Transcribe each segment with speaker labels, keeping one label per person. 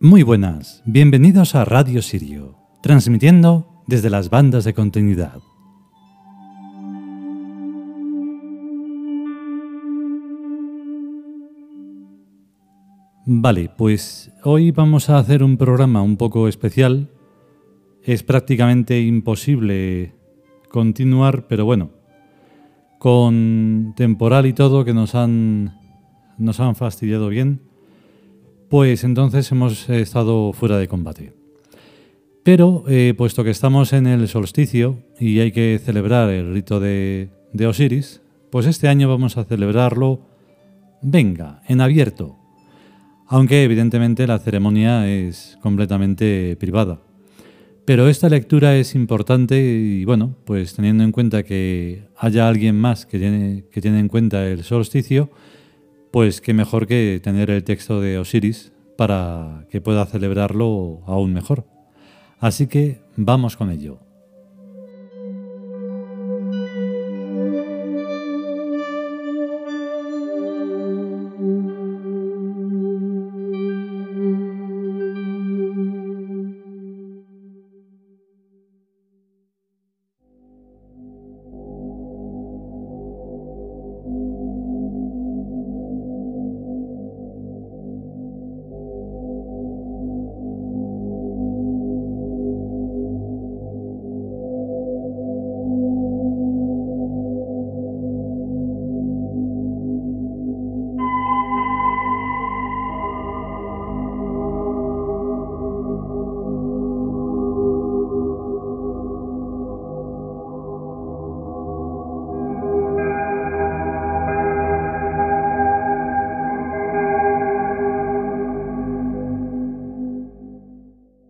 Speaker 1: Muy buenas, bienvenidos a Radio Sirio, transmitiendo desde las bandas de continuidad. Vale, pues hoy vamos a hacer un programa un poco especial. Es prácticamente imposible continuar, pero bueno, con temporal y todo que nos han, nos han fastidiado bien, pues entonces hemos estado fuera de combate. Pero, eh, puesto que estamos en el solsticio y hay que celebrar el rito de, de Osiris, pues este año vamos a celebrarlo, venga, en abierto. Aunque evidentemente la ceremonia es completamente privada. Pero esta lectura es importante y bueno, pues teniendo en cuenta que haya alguien más que tiene, que tiene en cuenta el solsticio, pues qué mejor que tener el texto de Osiris para que pueda celebrarlo aún mejor. Así que vamos con ello.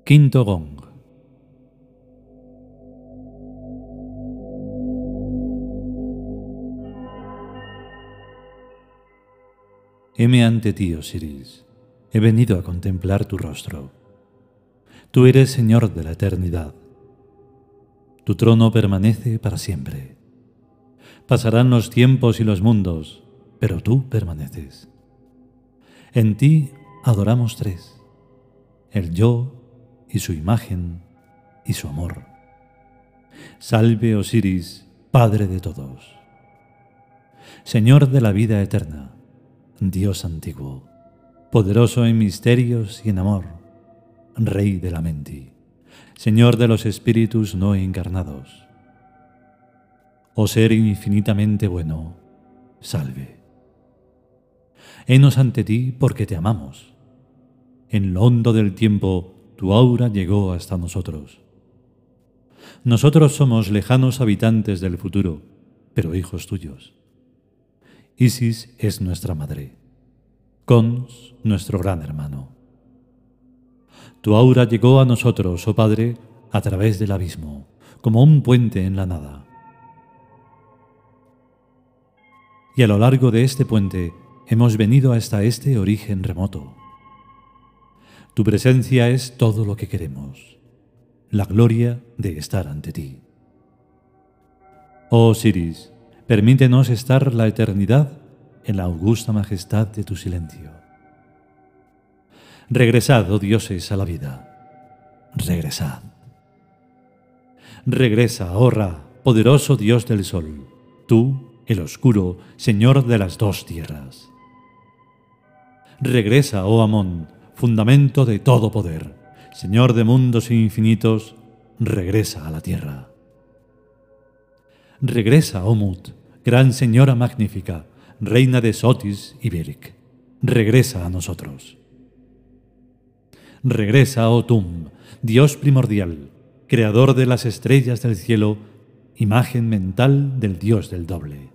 Speaker 1: Quinto gong. Heme ante ti, Osiris. He venido a contemplar tu rostro. Tú eres Señor de la eternidad. Tu trono permanece para siempre. Pasarán los tiempos y los mundos, pero tú permaneces. En ti adoramos tres, el yo, y su imagen y su amor. Salve Osiris, Padre de todos. Señor de la vida eterna, Dios antiguo, poderoso en misterios y en amor, Rey de la mente, Señor de los espíritus no encarnados. Oh ser infinitamente bueno, salve. Henos ante ti porque te amamos. En lo hondo del tiempo, tu aura llegó hasta nosotros. Nosotros somos lejanos habitantes del futuro, pero hijos tuyos. Isis es nuestra madre, Cons nuestro gran hermano. Tu aura llegó a nosotros, oh Padre, a través del abismo, como un puente en la nada. Y a lo largo de este puente hemos venido hasta este origen remoto tu presencia es todo lo que queremos, la gloria de estar ante ti. Oh Siris, permítenos estar la eternidad en la augusta majestad de tu silencio. Regresad, oh dioses, a la vida. Regresad. Regresa, oh Ra, poderoso Dios del sol, tú, el oscuro, Señor de las dos tierras. Regresa, oh Amón, fundamento de todo poder, Señor de mundos infinitos, regresa a la tierra. Regresa, Omut, gran señora magnífica, reina de Sotis y Beric. Regresa a nosotros. Regresa, Otum, Dios primordial, creador de las estrellas del cielo, imagen mental del Dios del doble.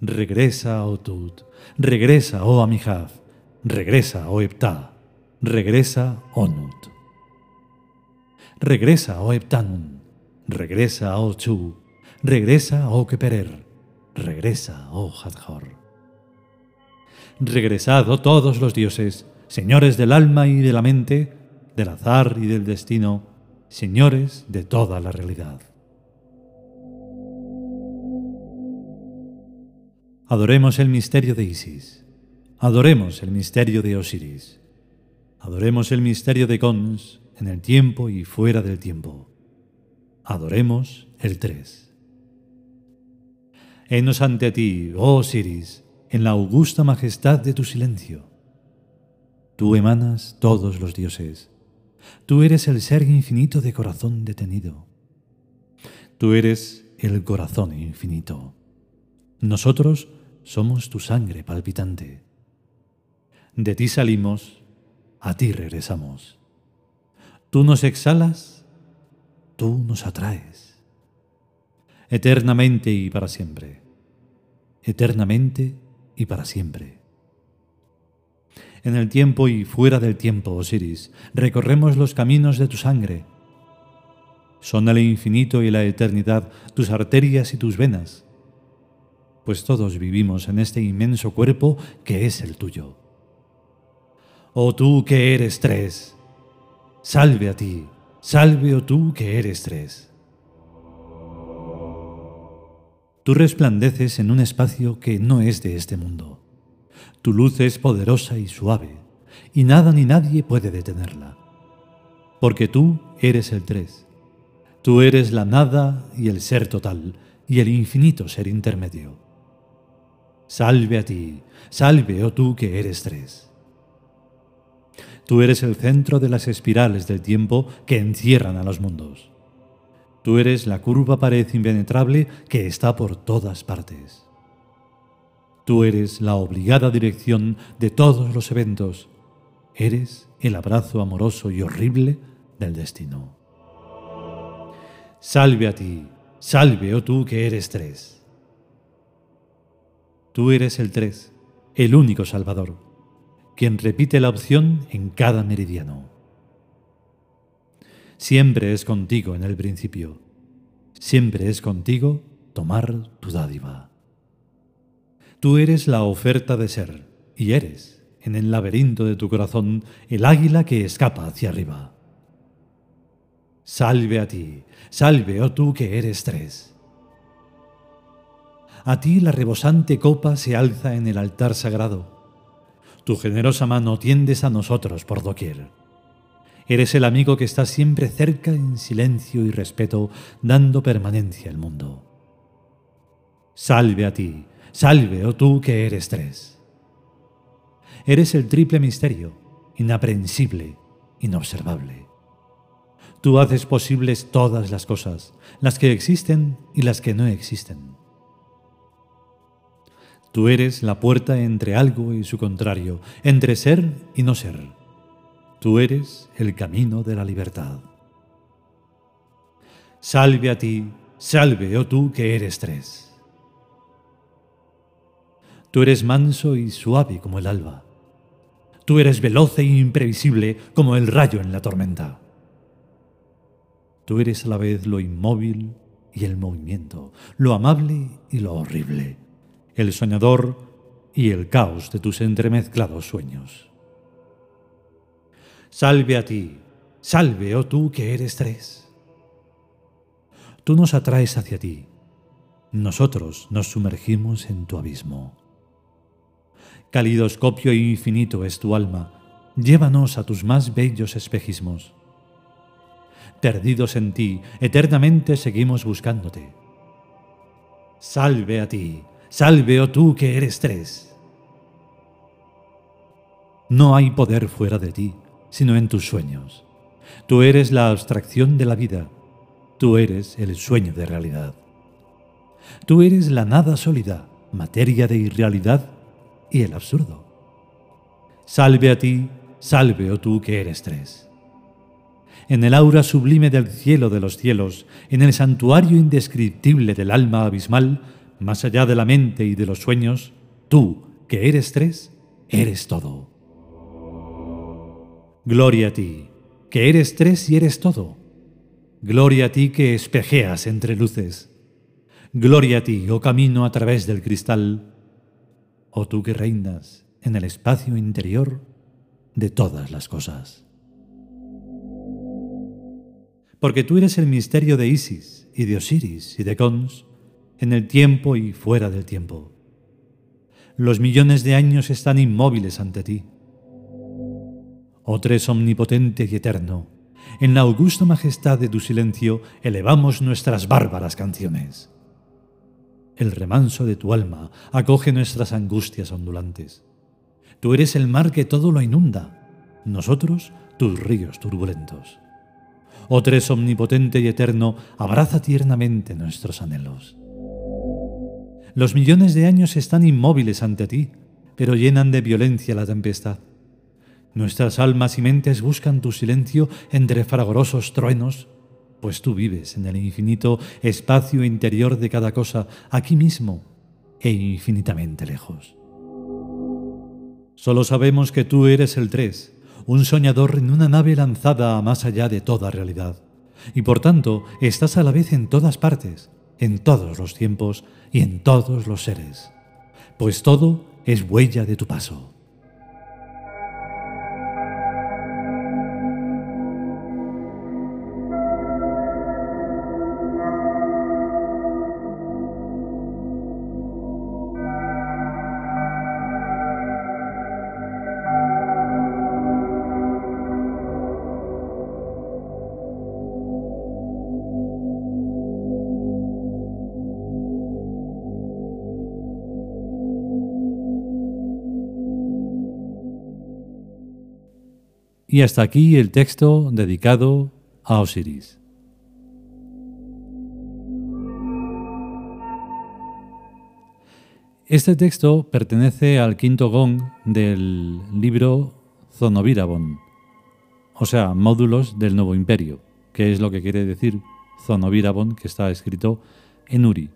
Speaker 1: Regresa, Otut, regresa, oh Amijav, Regresa, oh Epta. Regresa, Onut. Regresa, oh Eptanun. Regresa, oh Chu. Regresa, oh Keperer. Regresa, oh Hadjor. Regresad, oh todos los dioses, señores del alma y de la mente, del azar y del destino, señores de toda la realidad. Adoremos el misterio de Isis. Adoremos el misterio de Osiris. Adoremos el misterio de Cons en el tiempo y fuera del tiempo. Adoremos el 3. Henos ante ti, oh Osiris, en la augusta majestad de tu silencio. Tú emanas todos los dioses. Tú eres el ser infinito de corazón detenido. Tú eres el corazón infinito. Nosotros somos tu sangre palpitante. De ti salimos, a ti regresamos. Tú nos exhalas, tú nos atraes. Eternamente y para siempre. Eternamente y para siempre. En el tiempo y fuera del tiempo, Osiris, recorremos los caminos de tu sangre. Son el infinito y la eternidad tus arterias y tus venas, pues todos vivimos en este inmenso cuerpo que es el tuyo. Oh tú que eres tres, salve a ti, salve oh tú que eres tres. Tú resplandeces en un espacio que no es de este mundo. Tu luz es poderosa y suave, y nada ni nadie puede detenerla. Porque tú eres el tres. Tú eres la nada y el ser total, y el infinito ser intermedio. Salve a ti, salve, oh tú que eres tres. Tú eres el centro de las espirales del tiempo que encierran a los mundos. Tú eres la curva pared impenetrable que está por todas partes. Tú eres la obligada dirección de todos los eventos. Eres el abrazo amoroso y horrible del destino. Salve a ti, salve, oh tú que eres tres. Tú eres el tres, el único Salvador, quien repite la opción en cada meridiano. Siempre es contigo en el principio, siempre es contigo tomar tu dádiva. Tú eres la oferta de ser, y eres, en el laberinto de tu corazón, el águila que escapa hacia arriba. Salve a ti, salve, oh tú que eres tres. A ti la rebosante copa se alza en el altar sagrado. Tu generosa mano tiendes a nosotros por doquier. Eres el amigo que está siempre cerca en silencio y respeto, dando permanencia al mundo. Salve a ti, Salve, oh tú que eres tres. Eres el triple misterio, inaprensible, inobservable. Tú haces posibles todas las cosas, las que existen y las que no existen. Tú eres la puerta entre algo y su contrario, entre ser y no ser. Tú eres el camino de la libertad. Salve a ti, salve, oh tú que eres tres. Tú eres manso y suave como el alba. Tú eres veloz e imprevisible como el rayo en la tormenta. Tú eres a la vez lo inmóvil y el movimiento, lo amable y lo horrible, el soñador y el caos de tus entremezclados sueños. Salve a ti, salve, oh tú que eres tres. Tú nos atraes hacia ti, nosotros nos sumergimos en tu abismo. Calidoscopio infinito es tu alma, llévanos a tus más bellos espejismos. Perdidos en ti, eternamente seguimos buscándote. Salve a ti, salve oh tú que eres tres. No hay poder fuera de ti, sino en tus sueños. Tú eres la abstracción de la vida, tú eres el sueño de realidad. Tú eres la nada sólida, materia de irrealidad y el absurdo. Salve a ti, salve, oh tú que eres tres. En el aura sublime del cielo de los cielos, en el santuario indescriptible del alma abismal, más allá de la mente y de los sueños, tú, que eres tres, eres todo. Gloria a ti, que eres tres y eres todo. Gloria a ti que espejeas entre luces. Gloria a ti, oh camino a través del cristal, oh tú que reinas en el espacio interior de todas las cosas. Porque tú eres el misterio de Isis y de Osiris y de Cons en el tiempo y fuera del tiempo. Los millones de años están inmóviles ante ti. Oh tres omnipotente y eterno, en la augusta majestad de tu silencio elevamos nuestras bárbaras canciones. El remanso de tu alma acoge nuestras angustias ondulantes. Tú eres el mar que todo lo inunda, nosotros tus ríos turbulentos. Oh tres omnipotente y eterno, abraza tiernamente nuestros anhelos. Los millones de años están inmóviles ante ti, pero llenan de violencia la tempestad. Nuestras almas y mentes buscan tu silencio entre fragorosos truenos, pues tú vives en el infinito espacio interior de cada cosa, aquí mismo e infinitamente lejos. Solo sabemos que tú eres el tres, un soñador en una nave lanzada a más allá de toda realidad, y por tanto estás a la vez en todas partes, en todos los tiempos y en todos los seres, pues todo es huella de tu paso. Y hasta aquí el texto dedicado a Osiris. Este texto pertenece al quinto gong del libro Zonovirabon, o sea, módulos del nuevo imperio, que es lo que quiere decir Zonovirabon, que está escrito en Uri.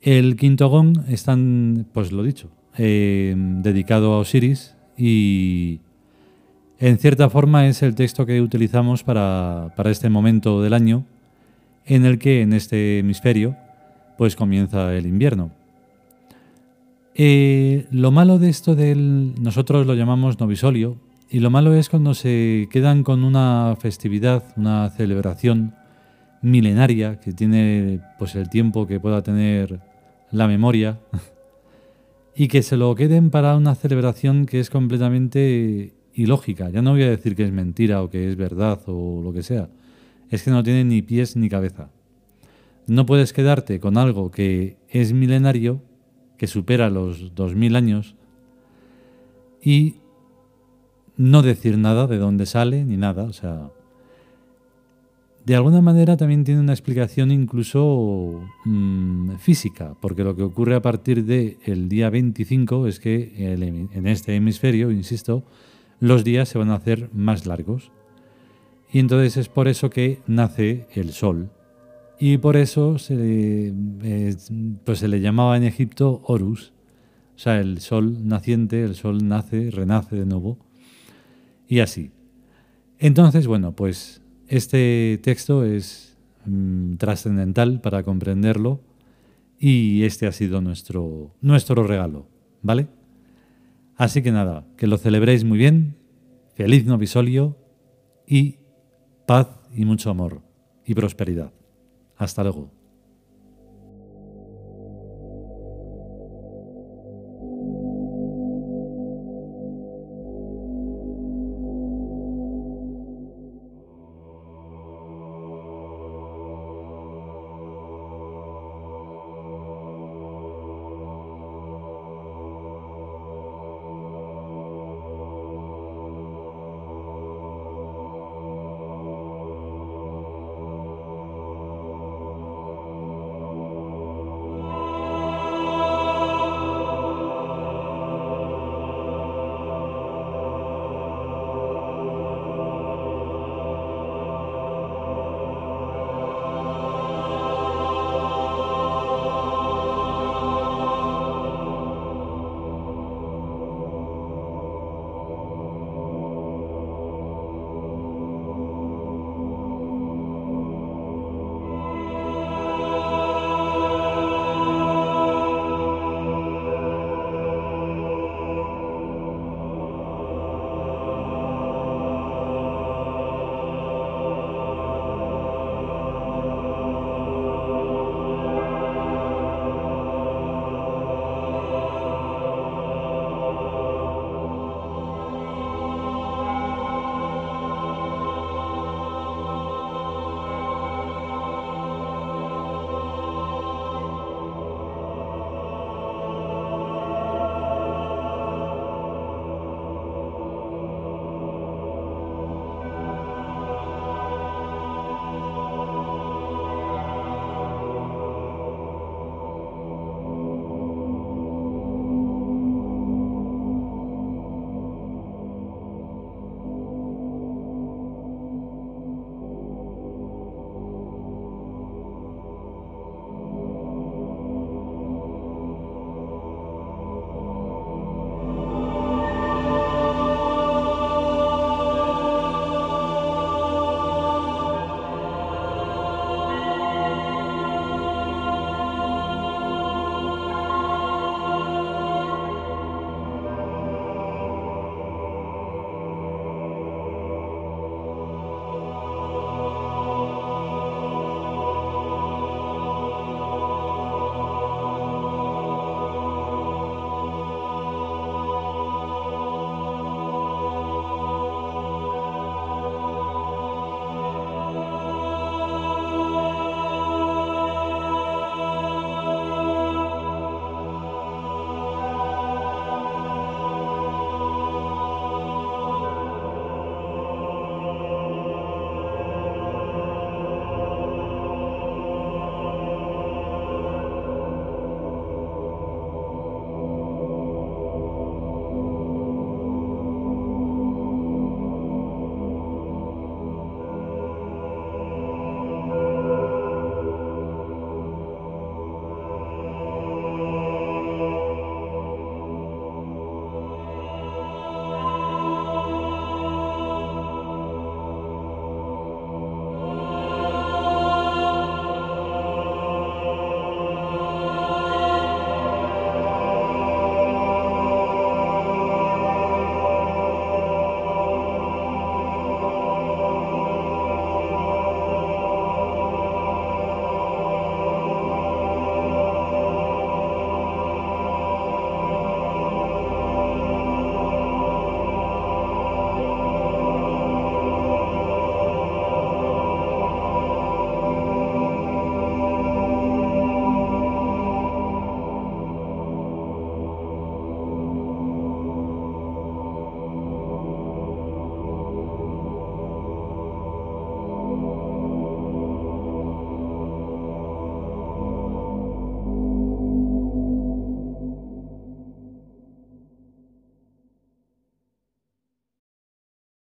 Speaker 1: El quinto gong está, pues lo dicho, eh, dedicado a Osiris y en cierta forma es el texto que utilizamos para, este momento del año en el que en este hemisferio pues comienza el invierno. Eh, lo malo de esto del nosotros lo llamamos novisolio y lo malo es cuando se quedan con una festividad, una celebración milenaria que tiene pues el tiempo que pueda tener la memoria y que se lo queden para una celebración que es completamente y lógica. Ya no voy a decir que es mentira o que es verdad o lo que sea. Es que no tiene ni pies ni cabeza. No puedes quedarte con algo que es milenario, que supera los 2000 años, y no decir nada de dónde sale ni nada. O sea, de alguna manera también tiene una explicación incluso mm, física, porque lo que ocurre a partir del día 25 es que en este hemisferio, insisto, los días se van a hacer más largos. Y entonces es por eso que nace el sol. Y por eso se, pues se le llamaba en Egipto Horus, o sea, el sol naciente, el sol nace, renace de nuevo, y así. Entonces, bueno, pues este texto es mm, trascendental para comprenderlo y este ha sido nuestro, nuestro regalo, ¿vale? Así que nada, que lo celebréis muy bien, feliz novisolio y paz y mucho amor y prosperidad. Hasta luego.